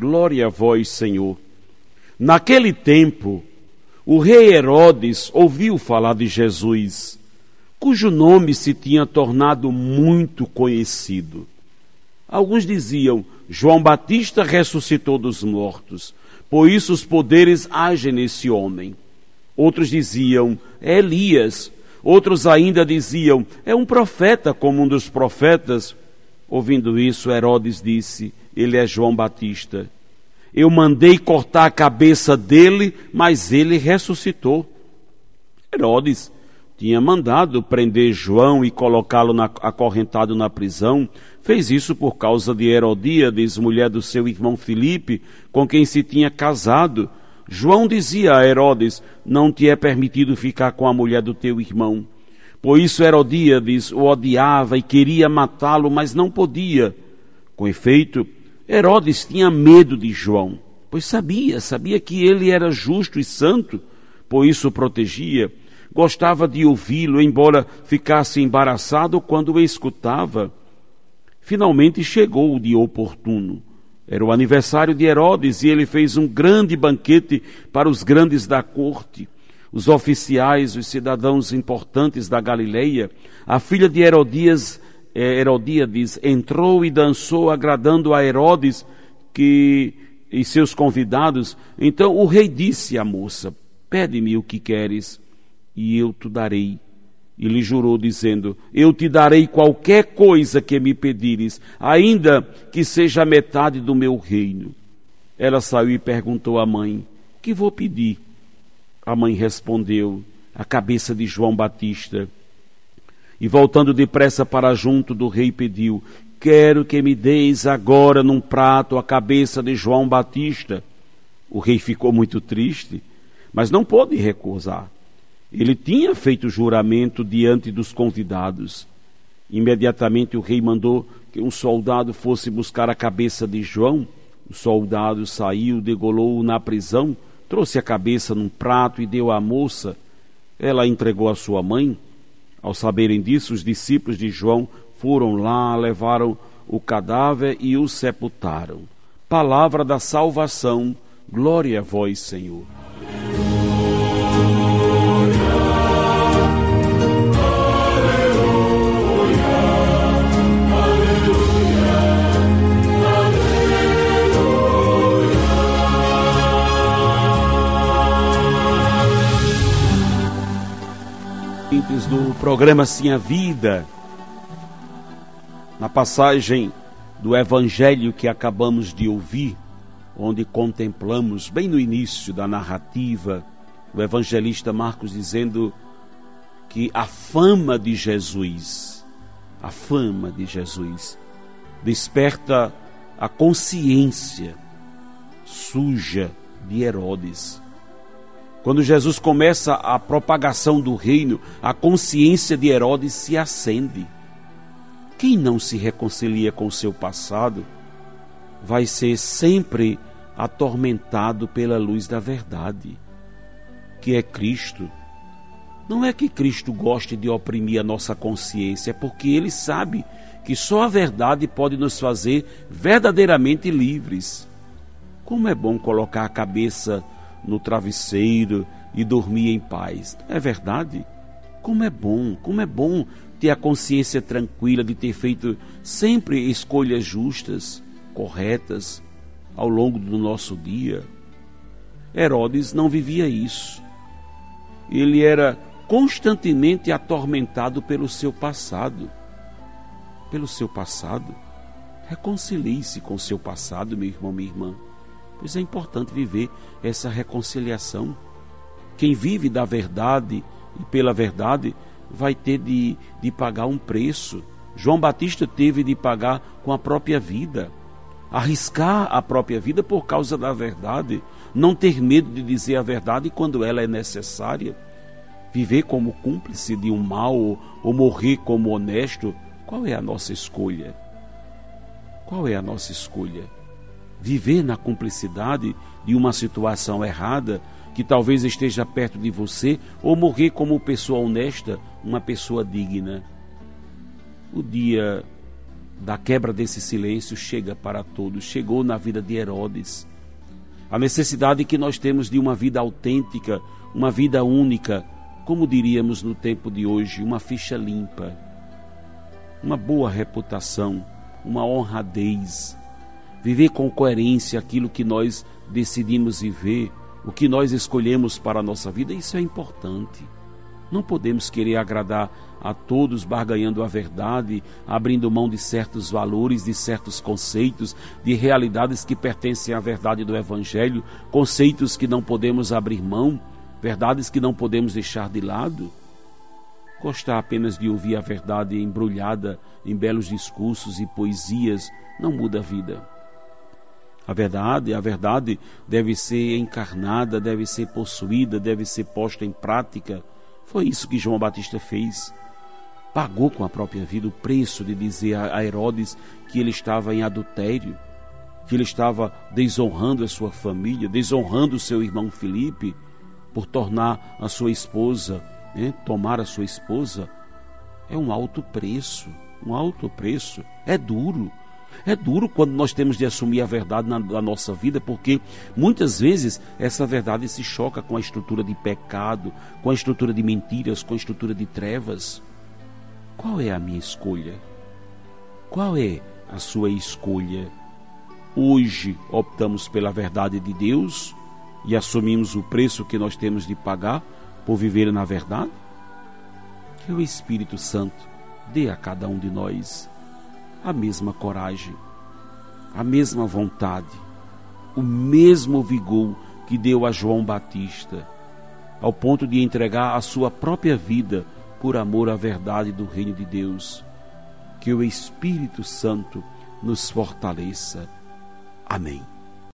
Glória a vós, Senhor. Naquele tempo, o rei Herodes ouviu falar de Jesus, cujo nome se tinha tornado muito conhecido. Alguns diziam: João Batista ressuscitou dos mortos, por isso os poderes agem nesse homem. Outros diziam: é Elias. Outros ainda diziam: é um profeta como um dos profetas. Ouvindo isso, Herodes disse: ele é João Batista. Eu mandei cortar a cabeça dele, mas ele ressuscitou. Herodes tinha mandado prender João e colocá-lo acorrentado na prisão. Fez isso por causa de Herodíades, mulher do seu irmão Filipe, com quem se tinha casado João dizia a Herodes: Não te é permitido ficar com a mulher do teu irmão. Por isso Herodíades o odiava e queria matá-lo, mas não podia. Com efeito, Herodes tinha medo de João, pois sabia, sabia que ele era justo e santo, por isso o protegia. Gostava de ouvi-lo, embora ficasse embaraçado quando o escutava. Finalmente chegou o dia oportuno. Era o aniversário de Herodes e ele fez um grande banquete para os grandes da corte, os oficiais, os cidadãos importantes da Galileia. A filha de Herodias, eh, Herodíades entrou e dançou, agradando a Herodes que, e seus convidados. Então o rei disse à moça: Pede-me o que queres, e eu te darei. E lhe jurou, dizendo: Eu te darei qualquer coisa que me pedires, ainda que seja metade do meu reino. Ela saiu e perguntou à mãe: Que vou pedir? A mãe respondeu: A cabeça de João Batista. E voltando depressa para junto do rei, pediu: Quero que me deis agora num prato a cabeça de João Batista. O rei ficou muito triste, mas não pôde recusar. Ele tinha feito juramento diante dos convidados. Imediatamente o rei mandou que um soldado fosse buscar a cabeça de João. O soldado saiu, degolou-o na prisão, trouxe a cabeça num prato e deu à moça. Ela entregou à sua mãe. Ao saberem disso, os discípulos de João foram lá, levaram o cadáver e o sepultaram. Palavra da salvação, glória a vós, Senhor. Do programa Sim a Vida, na passagem do Evangelho que acabamos de ouvir, onde contemplamos, bem no início da narrativa, o evangelista Marcos dizendo que a fama de Jesus, a fama de Jesus, desperta a consciência suja de Herodes quando Jesus começa a propagação do reino, a consciência de Herodes se acende. Quem não se reconcilia com o seu passado vai ser sempre atormentado pela luz da verdade, que é Cristo. Não é que Cristo goste de oprimir a nossa consciência, é porque ele sabe que só a verdade pode nos fazer verdadeiramente livres. Como é bom colocar a cabeça no travesseiro e dormir em paz. É verdade? Como é bom, como é bom ter a consciência tranquila de ter feito sempre escolhas justas, corretas, ao longo do nosso dia. Herodes não vivia isso. Ele era constantemente atormentado pelo seu passado. Pelo seu passado. Reconcilie-se com o seu passado, meu irmão, minha irmã. Pois é importante viver essa reconciliação. Quem vive da verdade e pela verdade vai ter de, de pagar um preço. João Batista teve de pagar com a própria vida. arriscar a própria vida por causa da verdade, não ter medo de dizer a verdade quando ela é necessária, viver como cúmplice de um mal ou morrer como honesto, qual é a nossa escolha? Qual é a nossa escolha? Viver na cumplicidade de uma situação errada que talvez esteja perto de você ou morrer como pessoa honesta, uma pessoa digna. O dia da quebra desse silêncio chega para todos, chegou na vida de Herodes. A necessidade que nós temos de uma vida autêntica, uma vida única, como diríamos no tempo de hoje, uma ficha limpa, uma boa reputação, uma honradez, viver com coerência aquilo que nós decidimos viver, o que nós escolhemos para a nossa vida, isso é importante. Não podemos querer agradar a todos barganhando a verdade, abrindo mão de certos valores, de certos conceitos, de realidades que pertencem à verdade do Evangelho, conceitos que não podemos abrir mão, verdades que não podemos deixar de lado. Gostar apenas de ouvir a verdade embrulhada em belos discursos e poesias não muda a vida. A verdade, a verdade deve ser encarnada, deve ser possuída, deve ser posta em prática. Foi isso que João Batista fez pagou com a própria vida o preço de dizer a Herodes que ele estava em adultério, que ele estava desonrando a sua família, desonrando seu irmão Felipe, por tornar a sua esposa, né, tomar a sua esposa. É um alto preço, um alto preço. É duro. É duro quando nós temos de assumir a verdade na, na, nossa vida, porque muitas vezes essa verdade se choca com a estrutura de pecado, com a estrutura de mentiras, com a estrutura de trevas. Qual é a minha escolha? Qual é a sua escolha? Hoje optamos pela verdade de Deus e assumimos o preço que nós temos de pagar por viver na verdade? Que o Espírito Santo dê a cada um de nós a mesma coragem, a mesma vontade, o mesmo vigor que deu a João Batista, ao ponto de entregar a sua própria vida por amor à verdade do Reino de Deus. Que o Espírito Santo nos fortaleça. Amém.